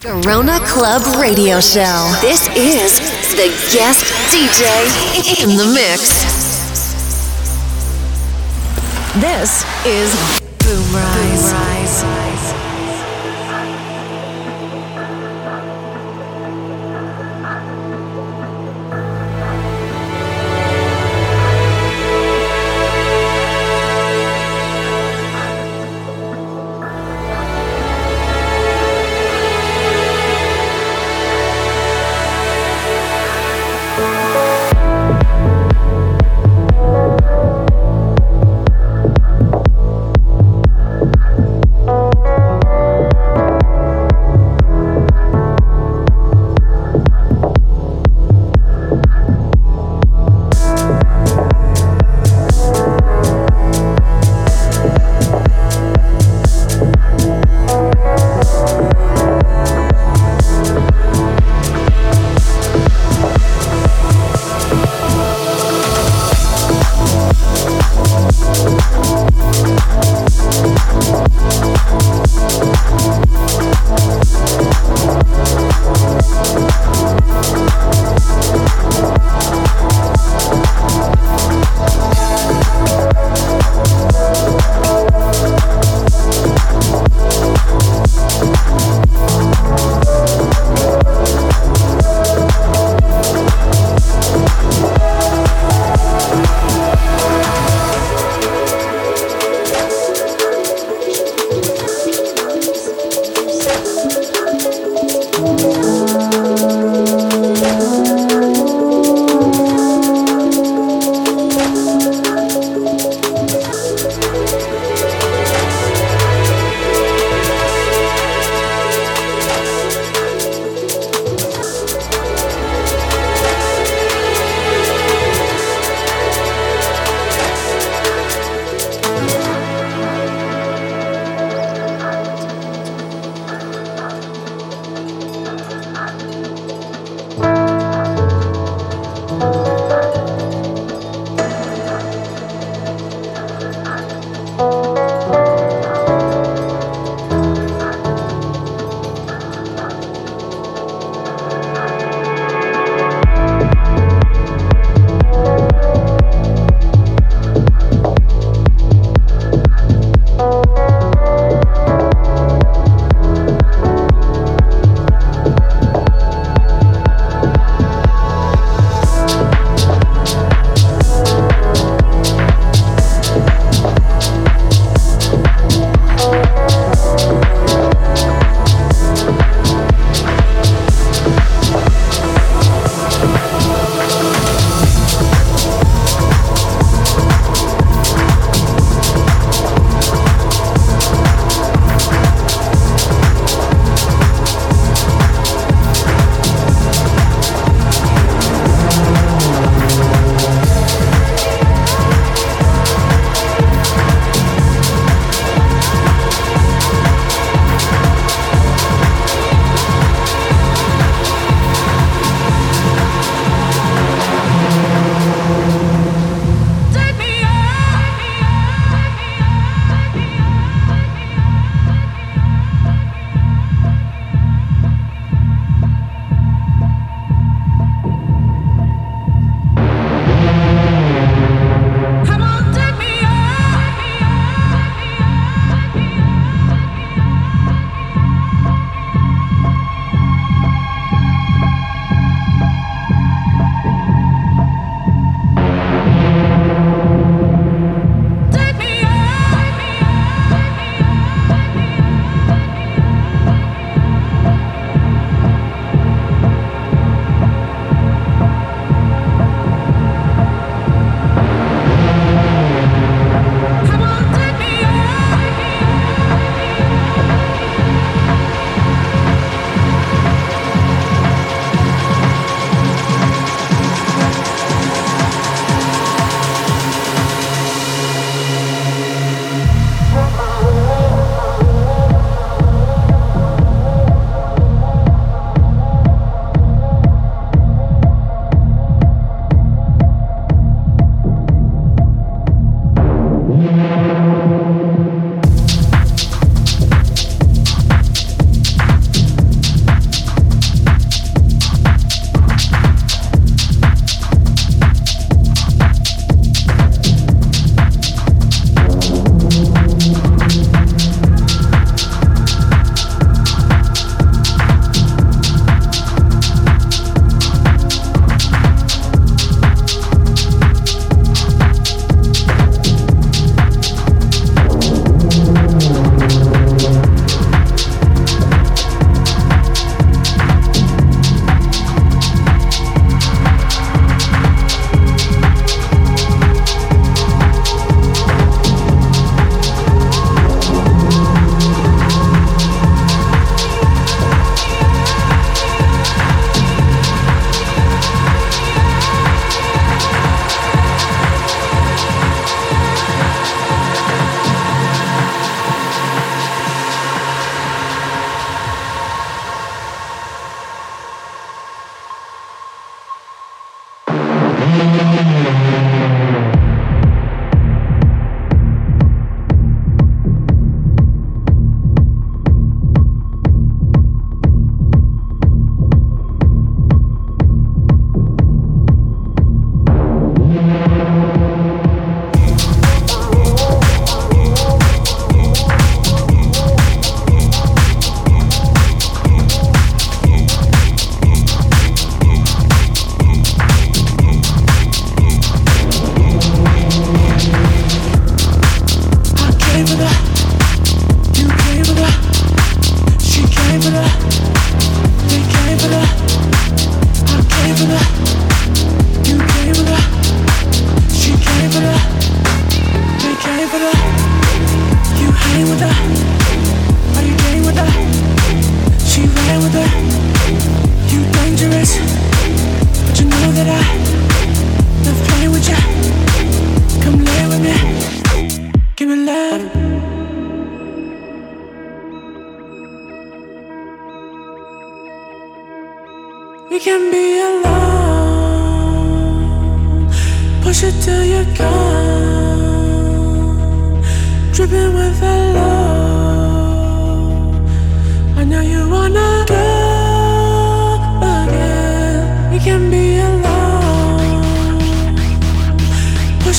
Garona Club Radio Show. This is the guest DJ in the mix. This is Boomrise. Boom Rise.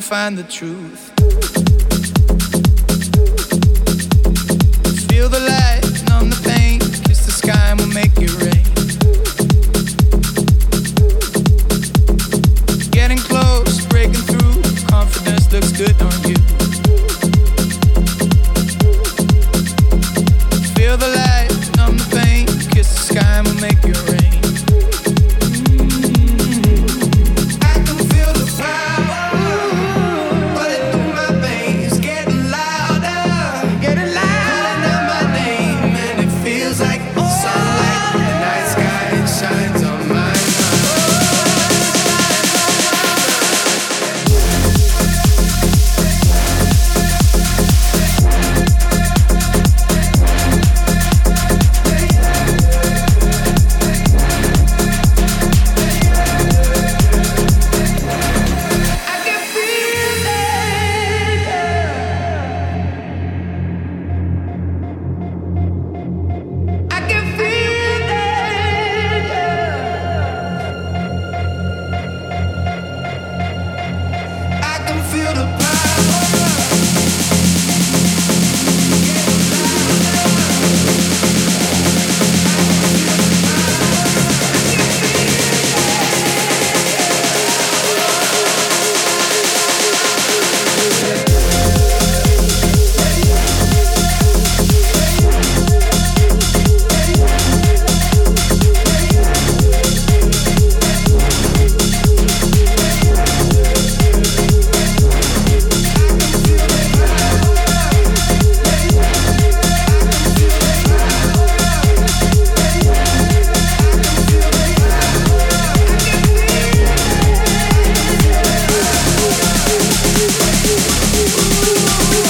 find the truth.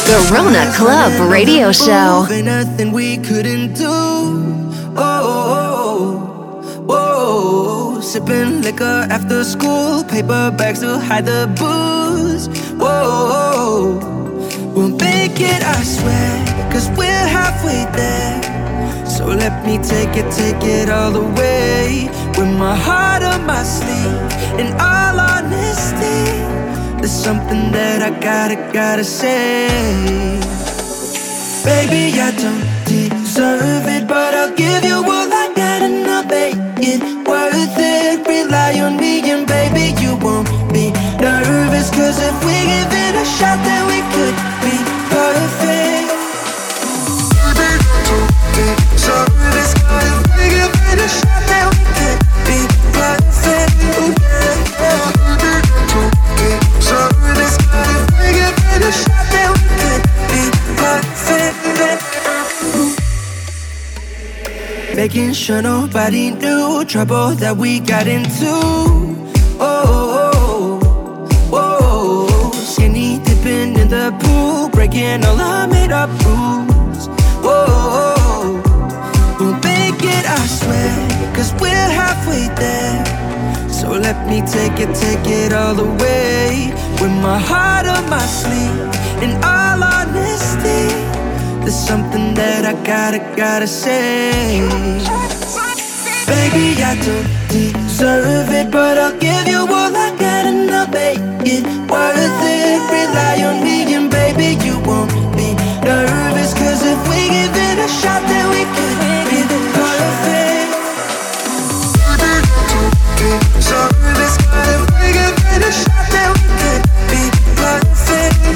Garona Club Radio Show. Ain't nothing we couldn't do. Oh, oh, oh, sipping liquor after school, paper bags to hide the booze. Whoa, we'll make it, I swear, cause we're halfway there. So let me take it, take it all the way. With my heart on my sleeve, in all honesty, there's something that I gotta, gotta say. Baby, I don't deserve it, but I'll give you all I got and I'll make it worth it. Rely on me, and baby, you won't be nervous. Cause if we give it a shot, then we could be perfect. Service, cause if we give it a shot, then we could Making sure nobody knew trouble that we got into. Oh, oh, oh, skinny dipping in the pool, breaking all our made up rules. Whoa, we'll make it, I swear, cause we're halfway there. So let me take it, take it all the way. With my heart on my sleeve, all honesty, there's something that I gotta, gotta say. Baby, I don't deserve it, but I'll give you all I got and I'll make it worth it. Rely on me, and baby, you won't be nervous. Cause if we give it a shot, then we could be perfect. Service, but if we give it a shot, then we could be perfect.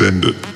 Send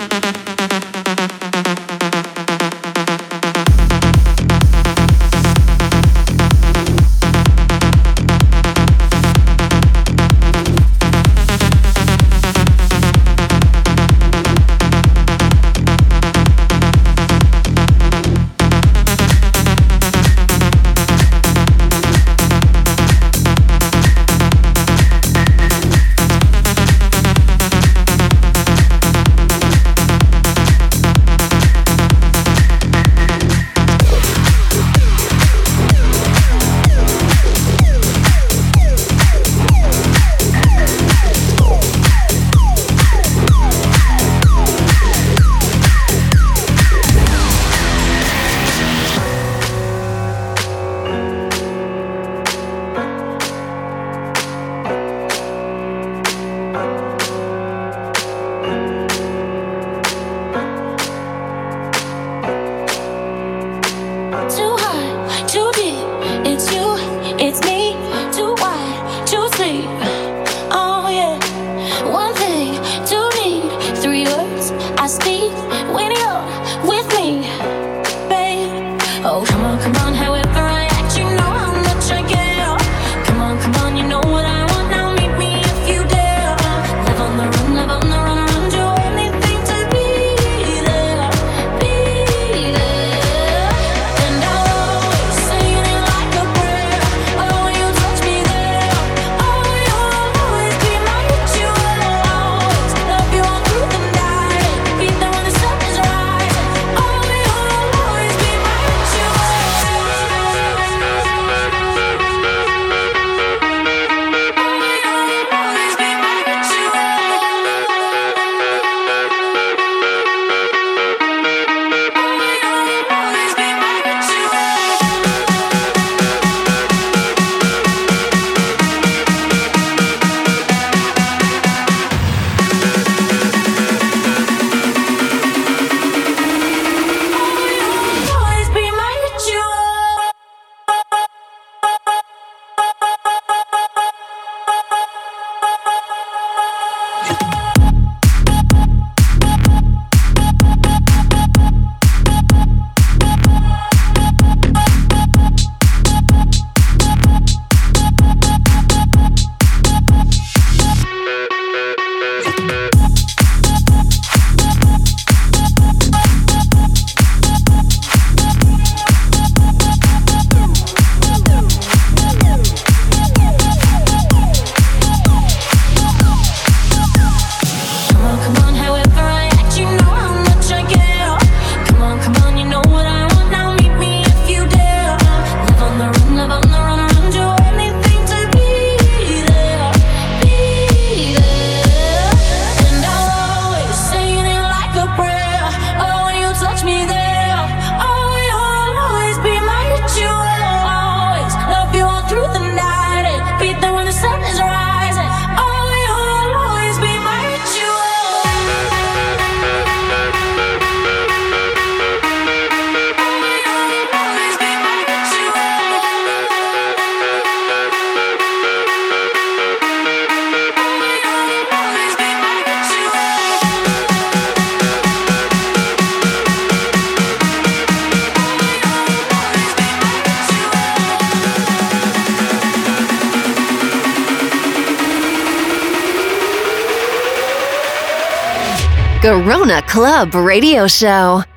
Garona Club Radio Show.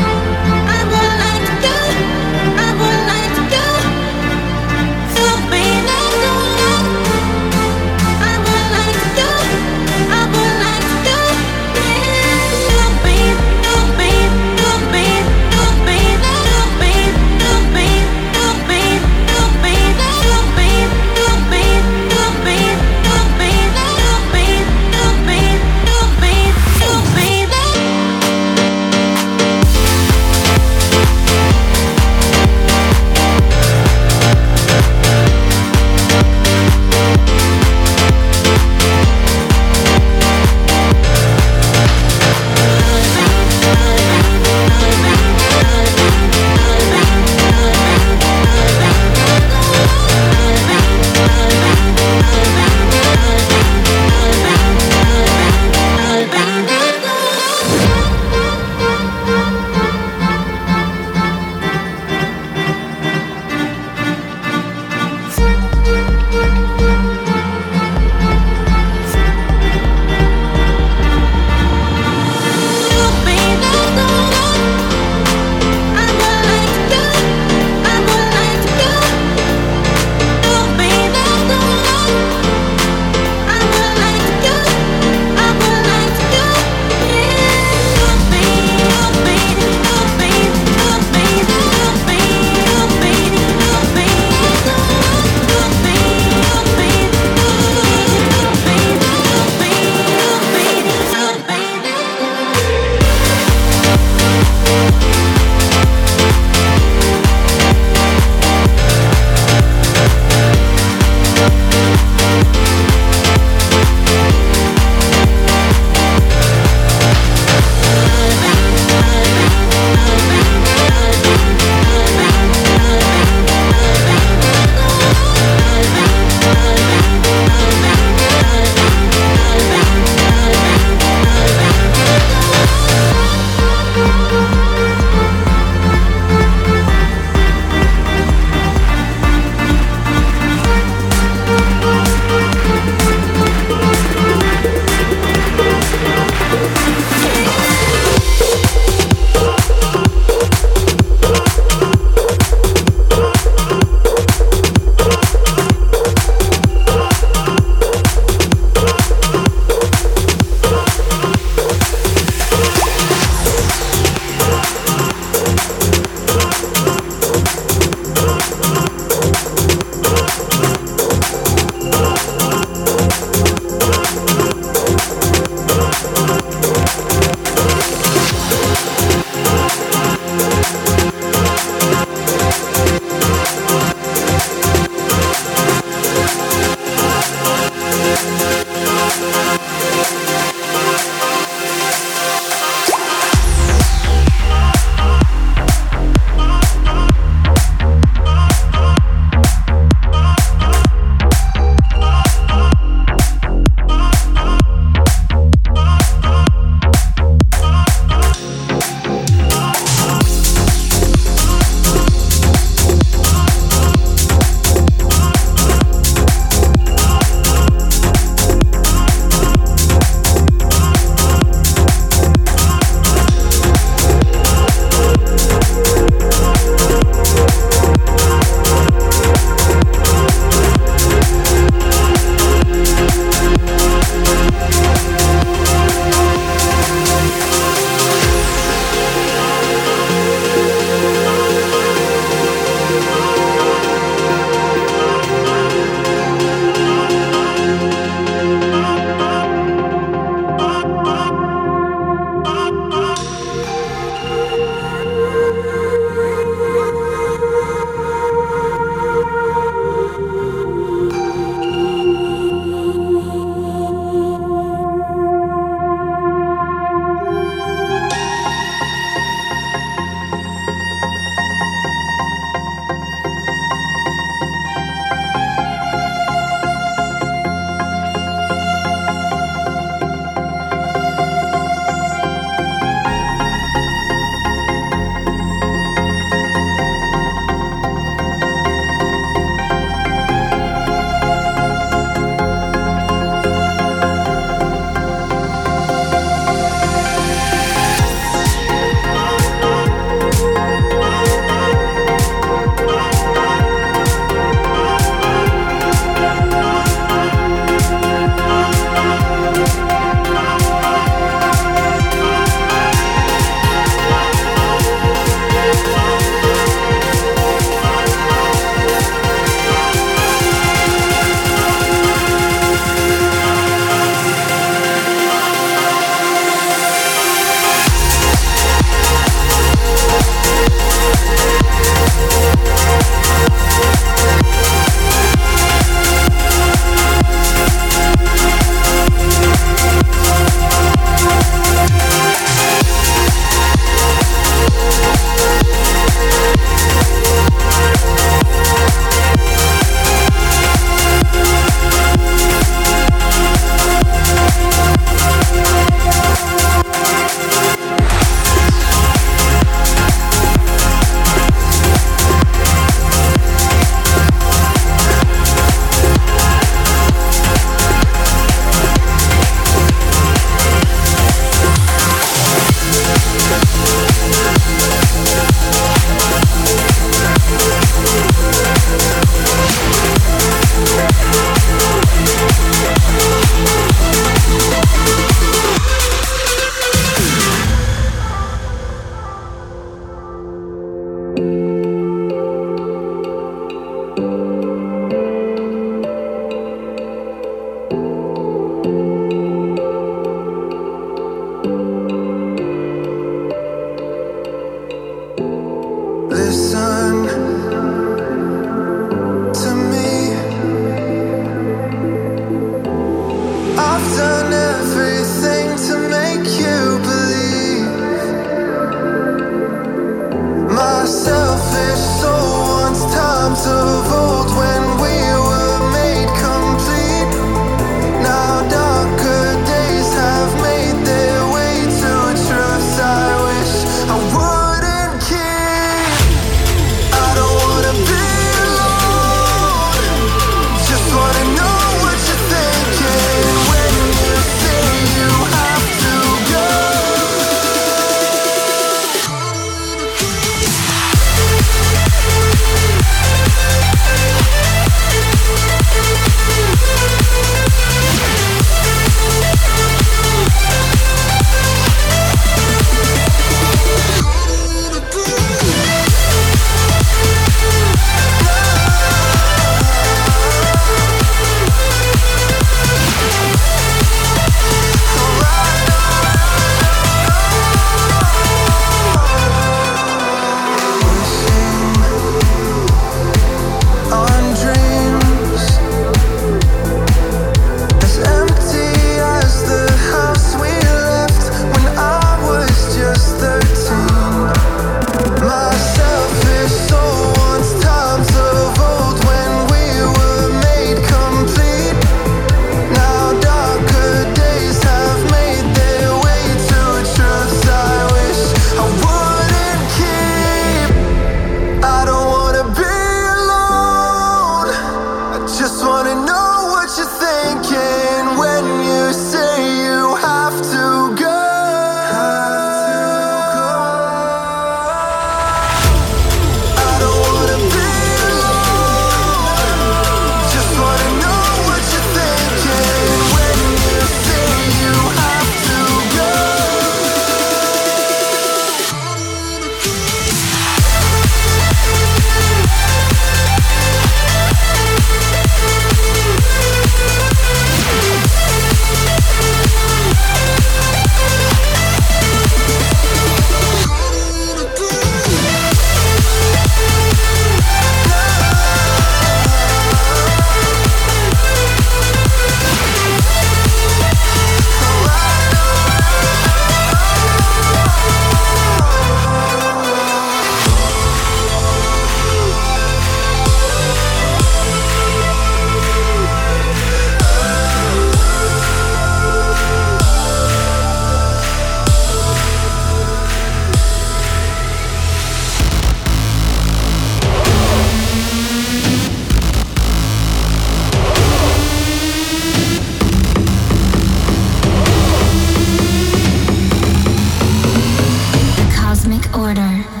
Recorder.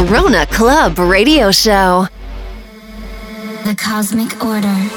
Garona Club Radio Show. The Cosmic Order.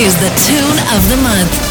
Is the tune of the month.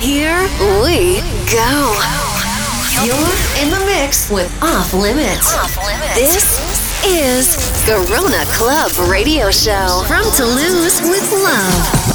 Here we go. You're in the mix with Off Limits. Off Limits. This is Garona Club Radio Show from Toulouse with love.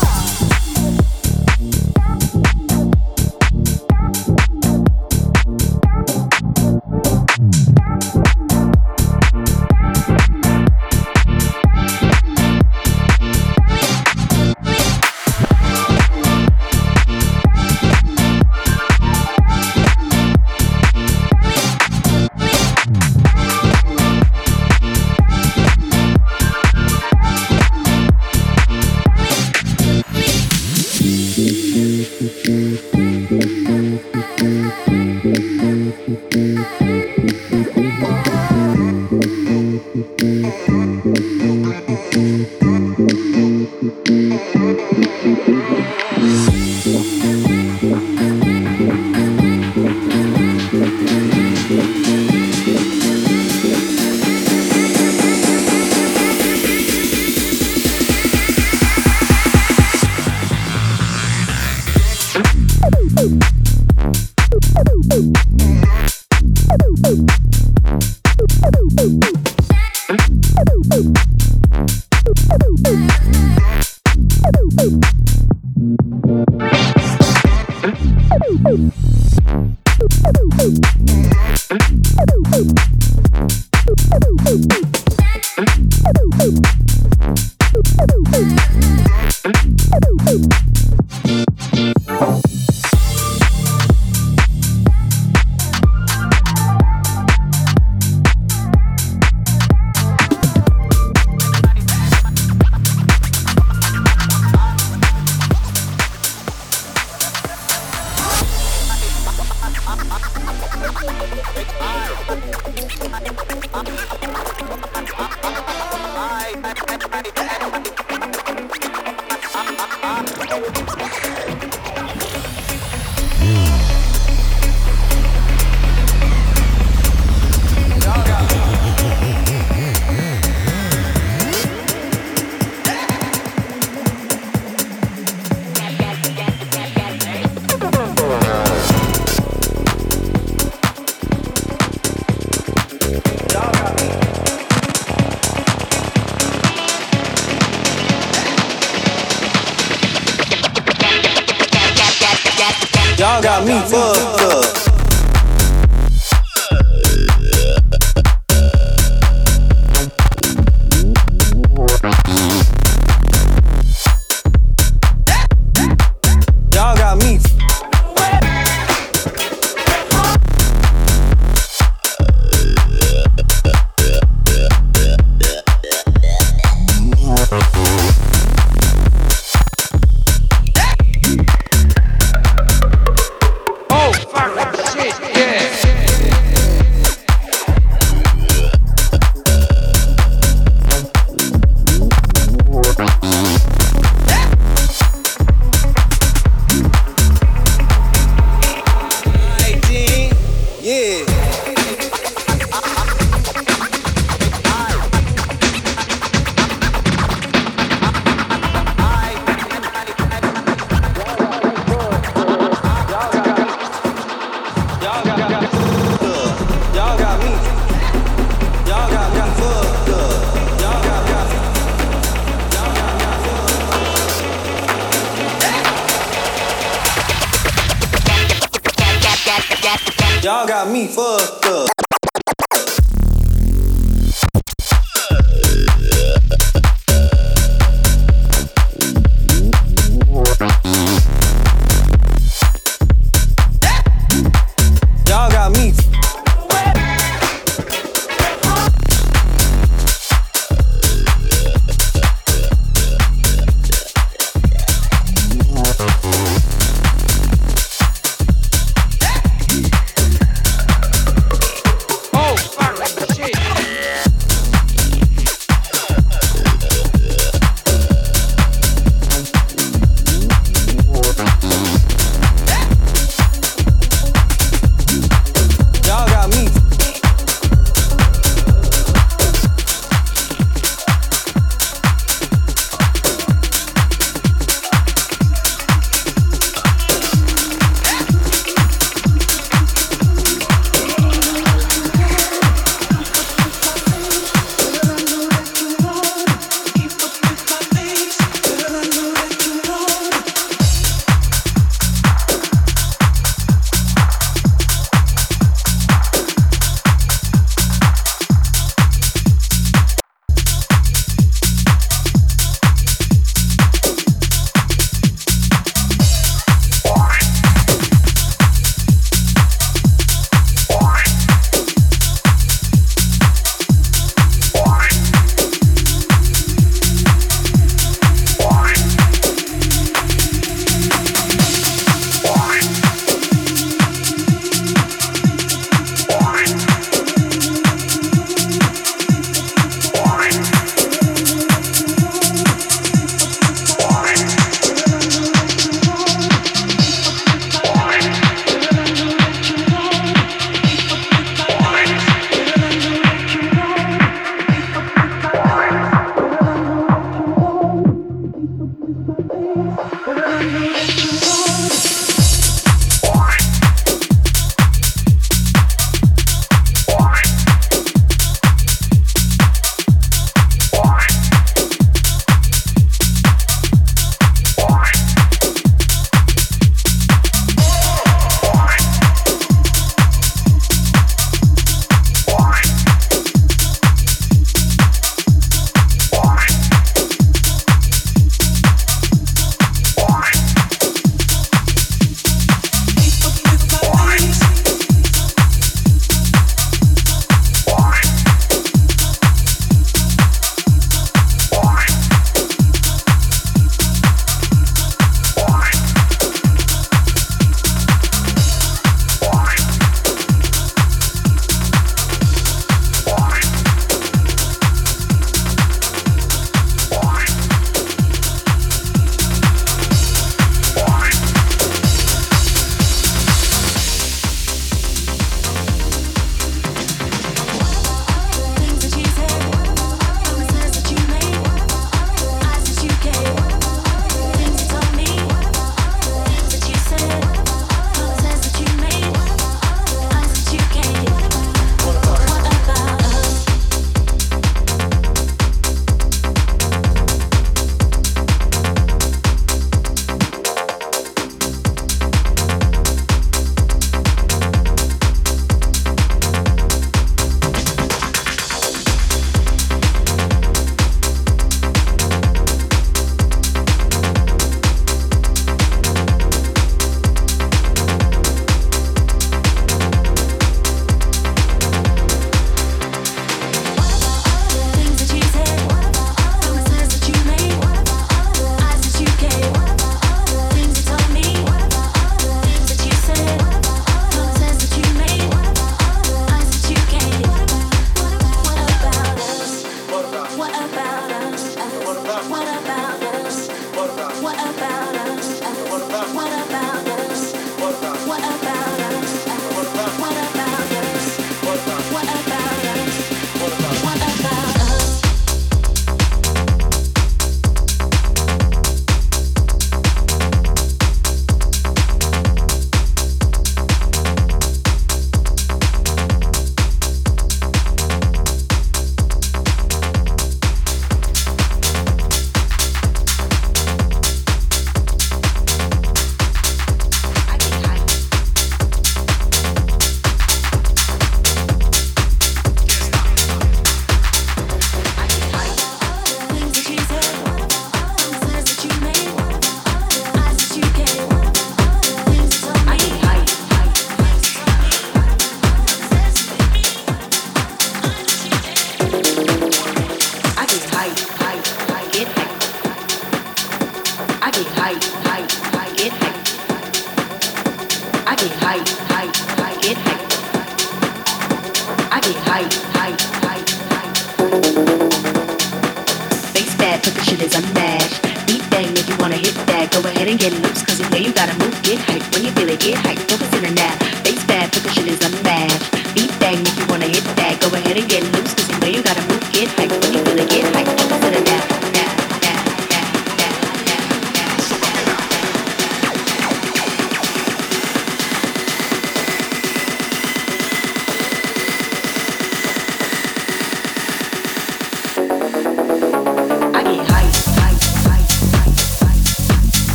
Y'all got me fucked up.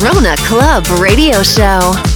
Garona Club Radio Show.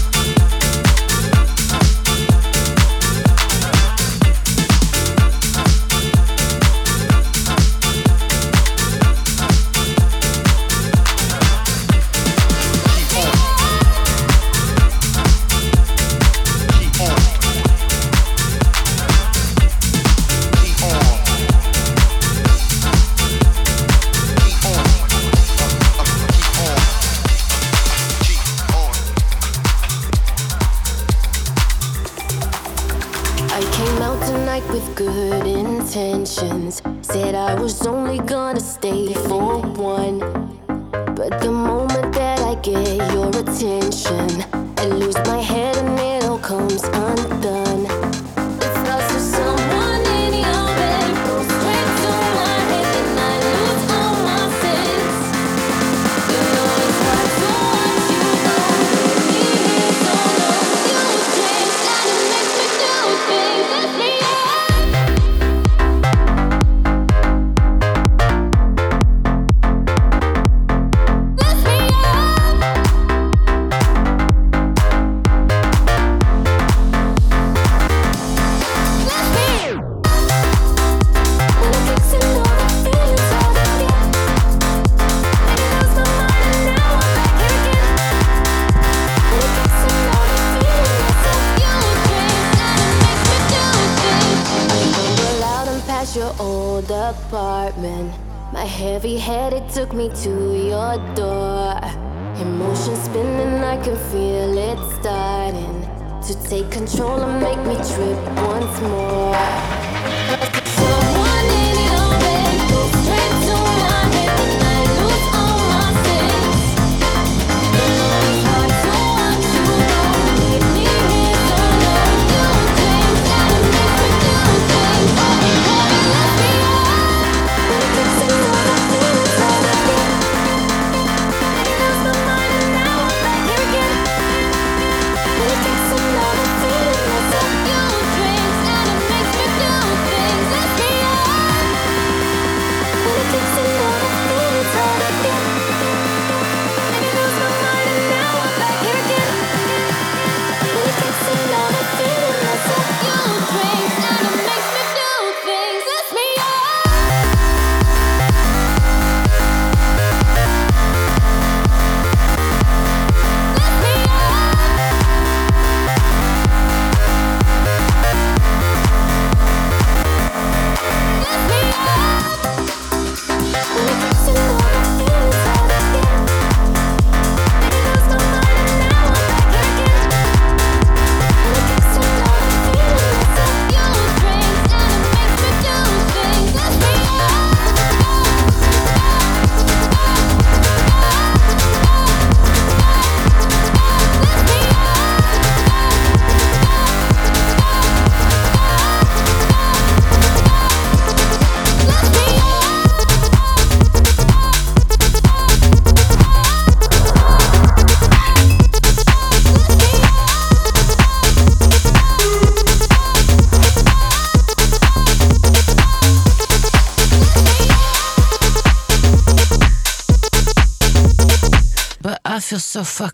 took me to så fuck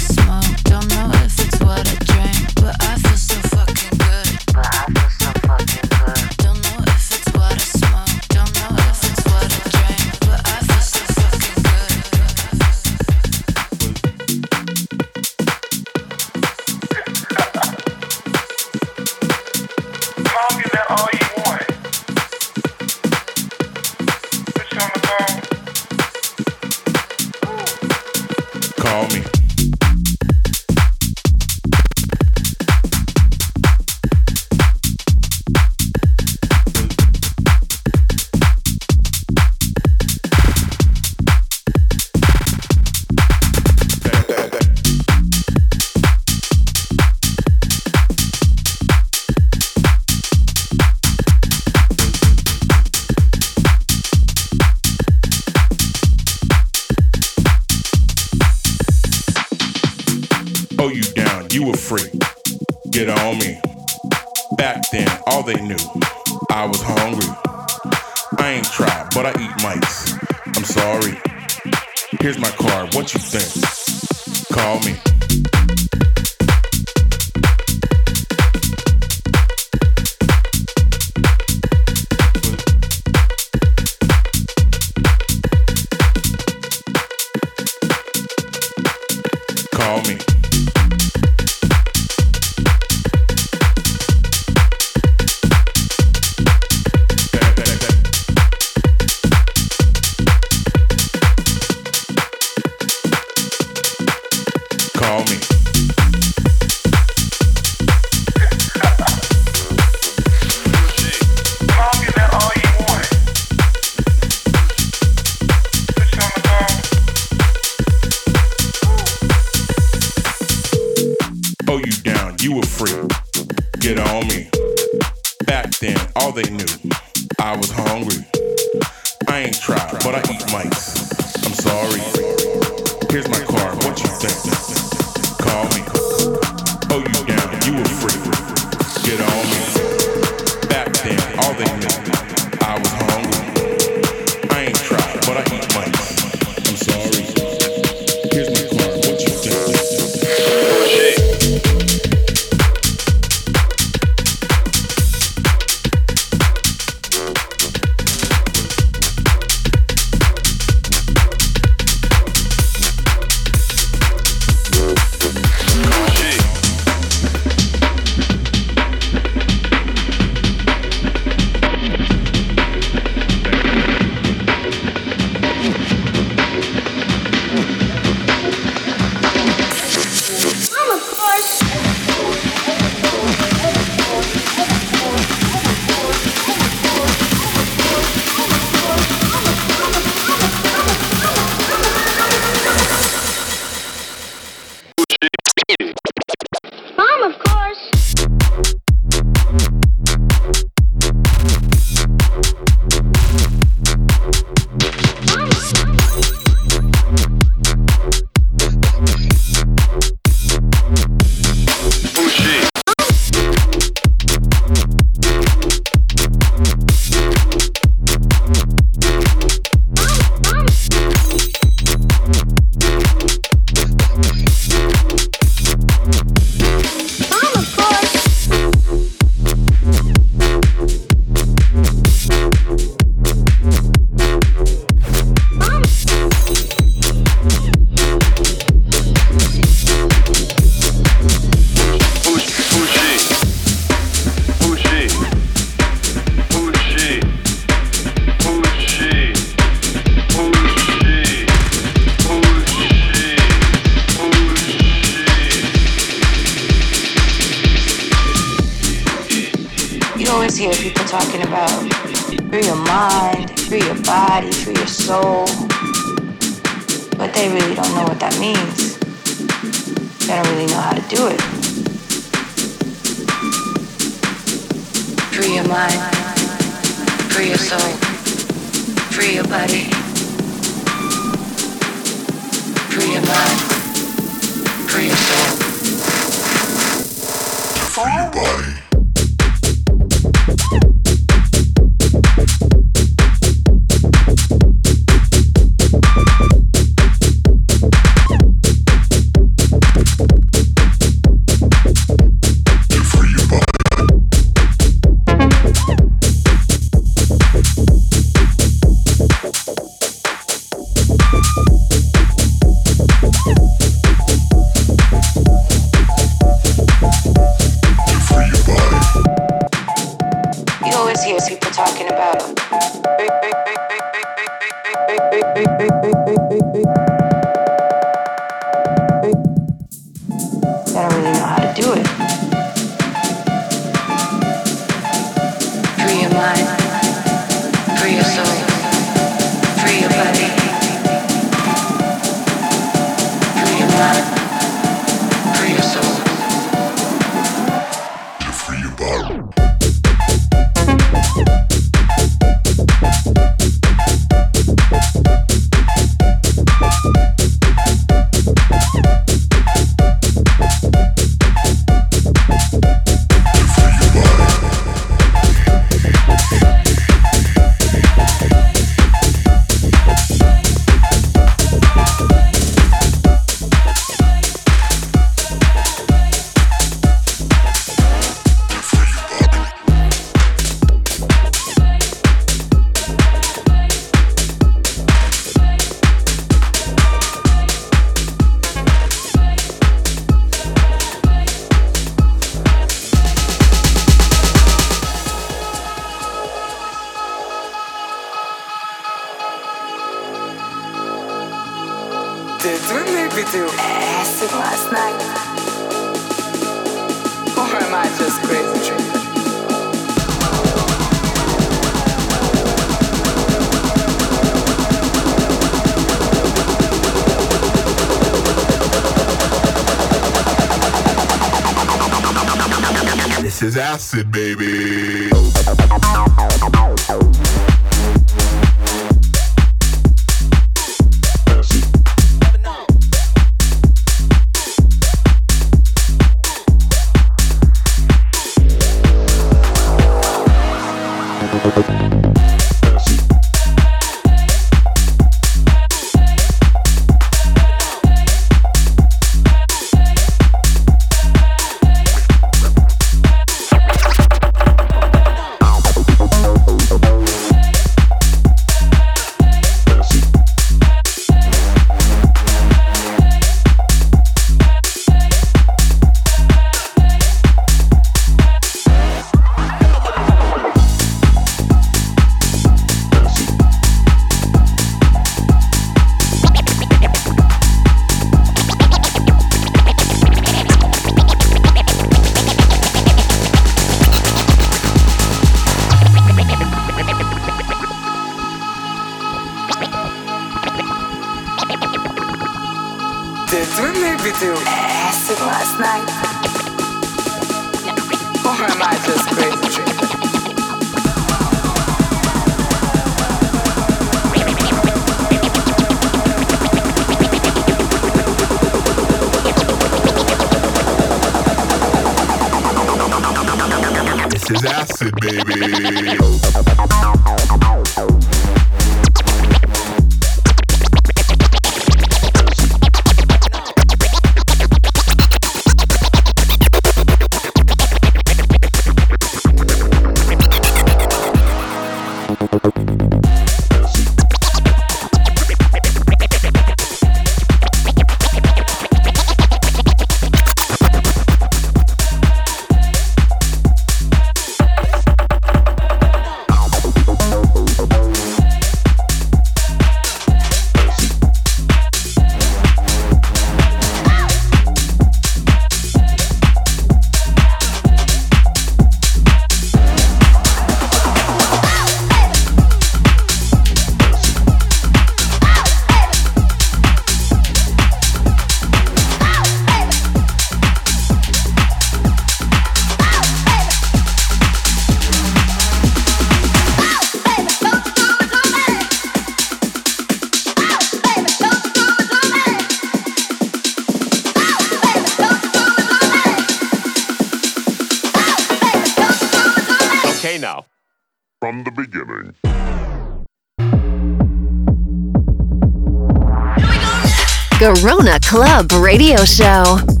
Garona Club Radio Show.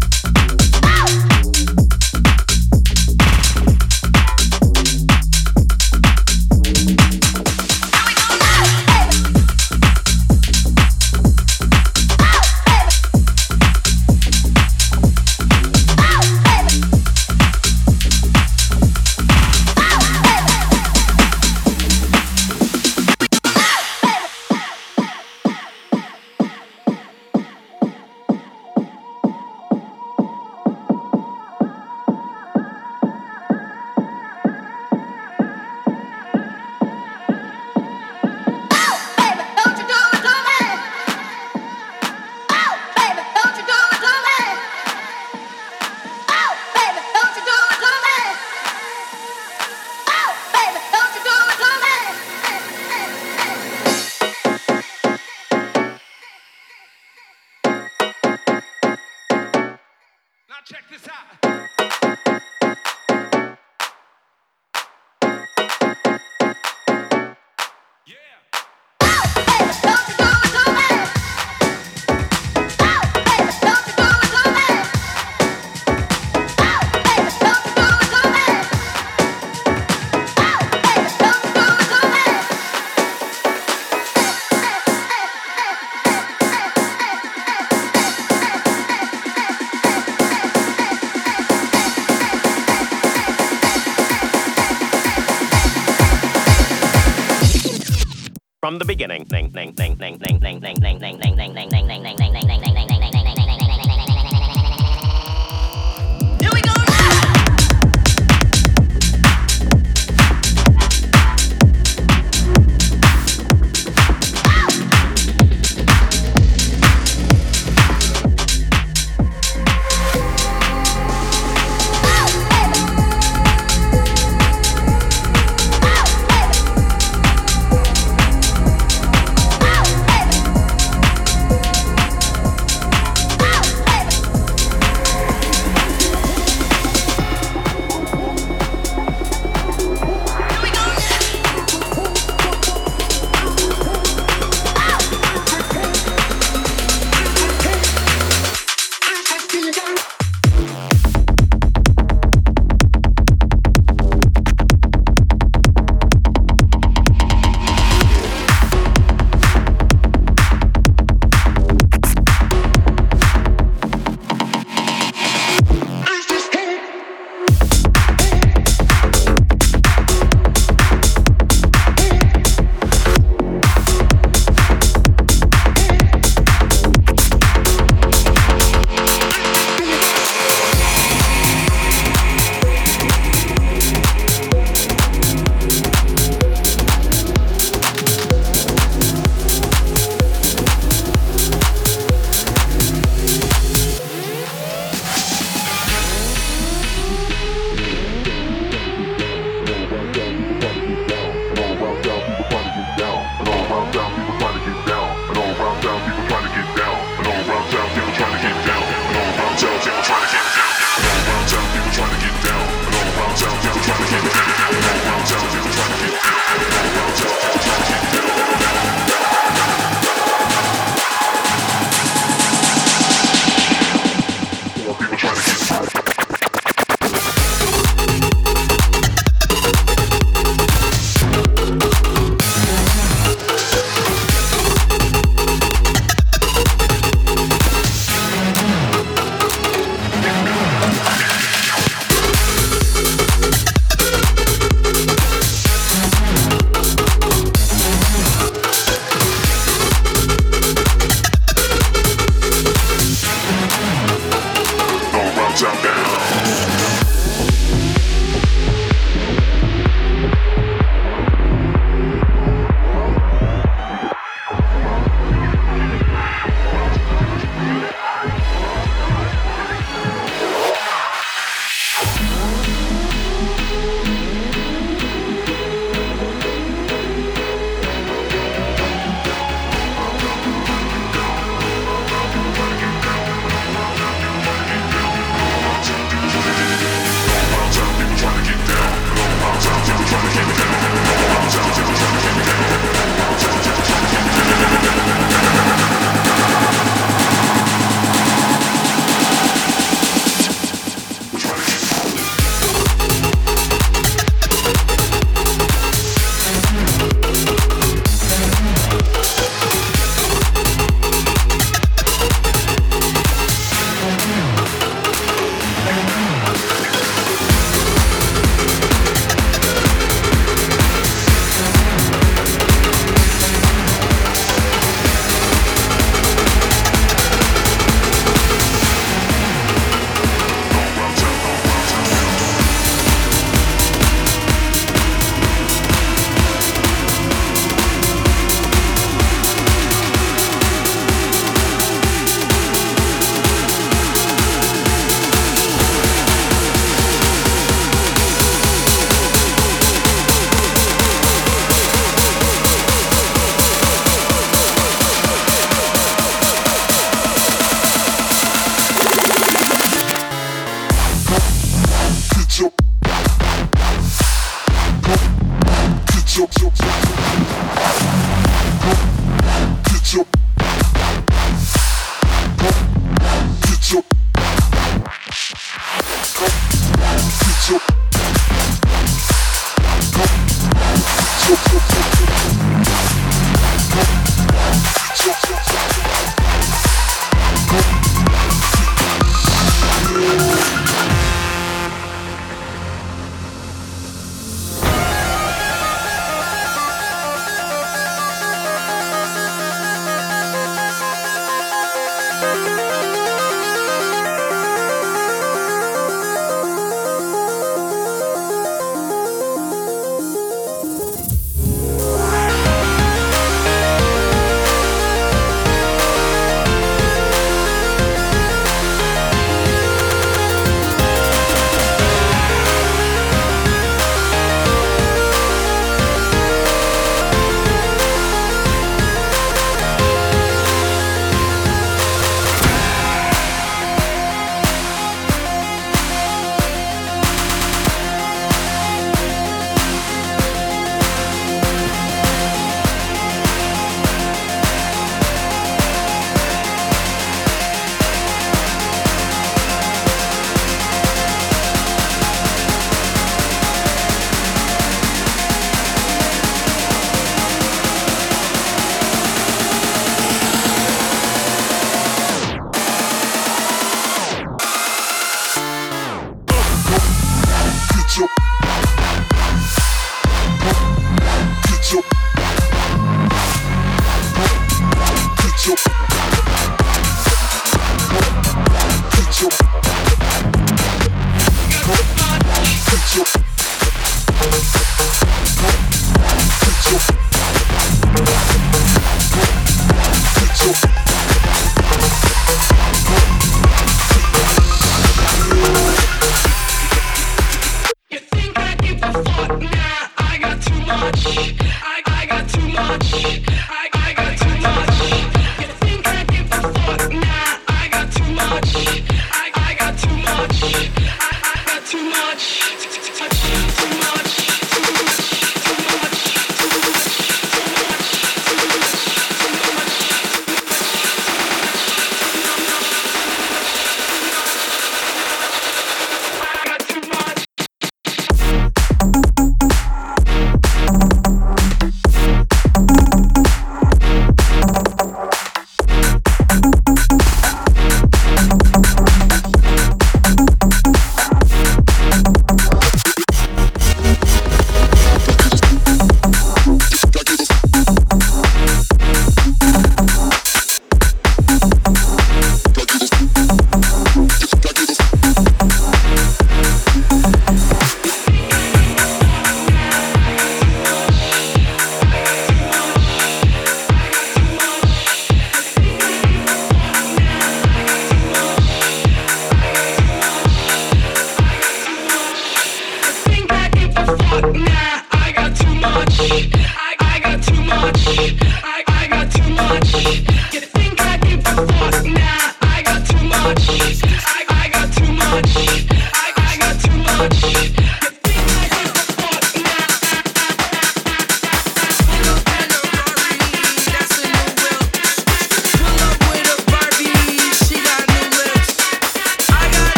From the beginning.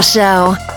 Show.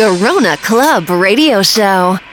Garona Club Radio Show.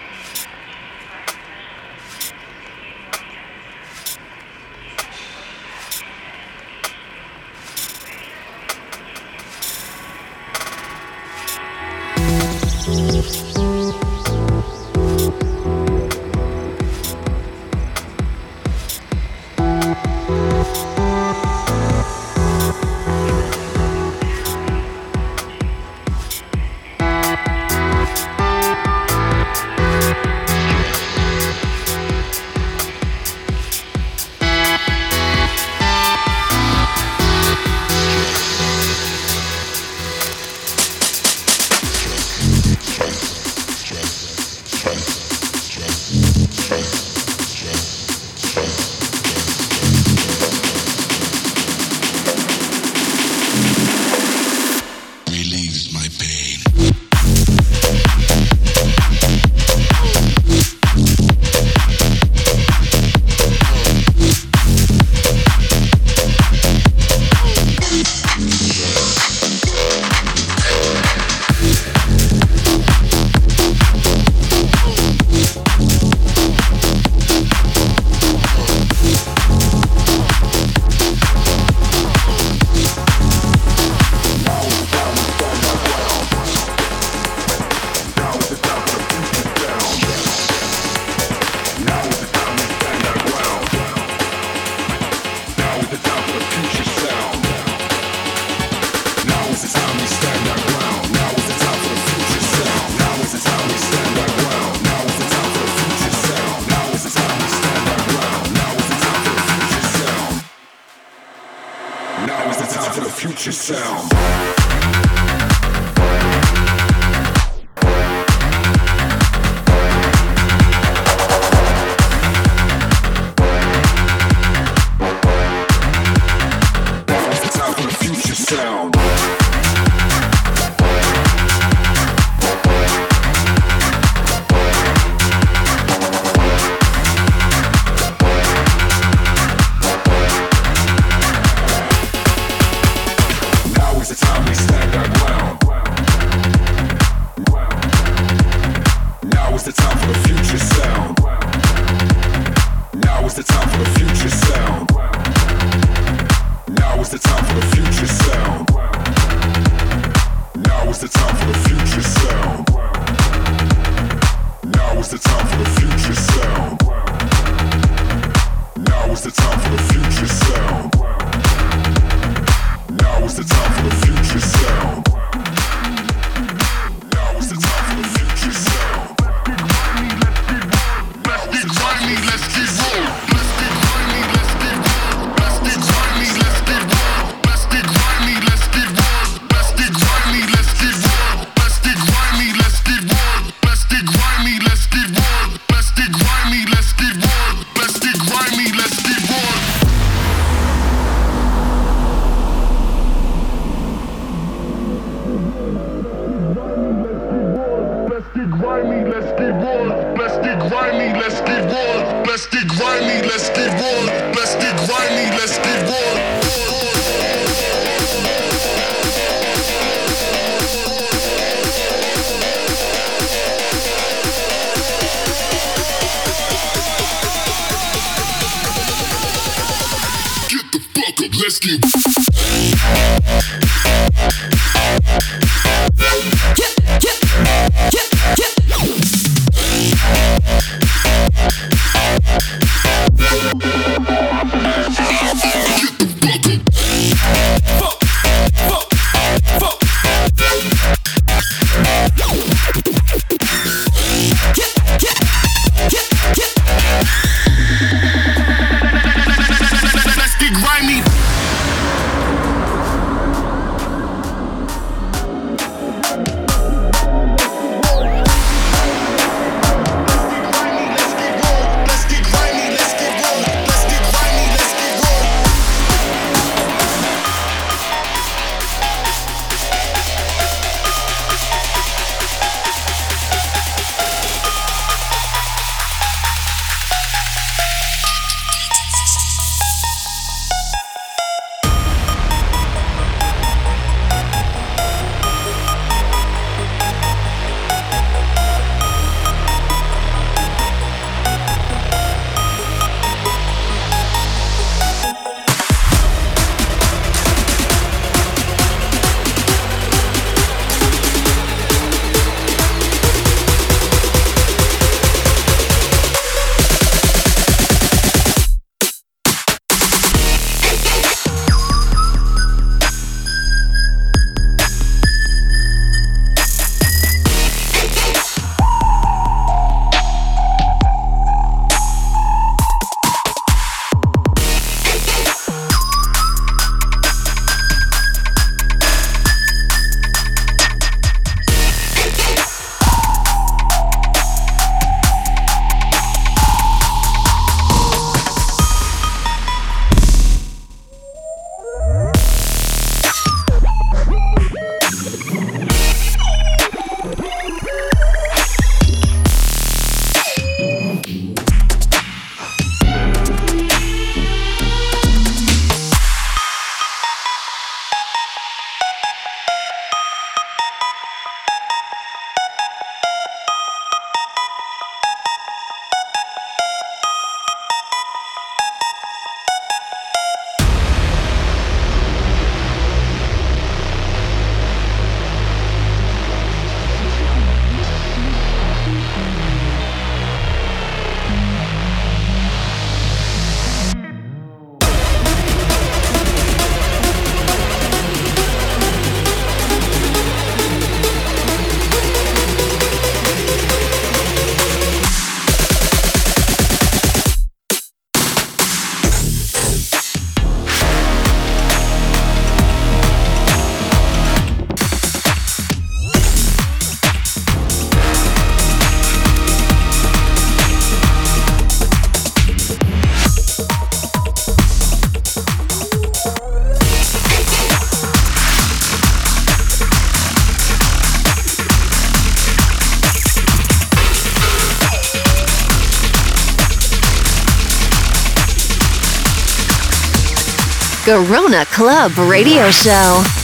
Garona Club Radio Show.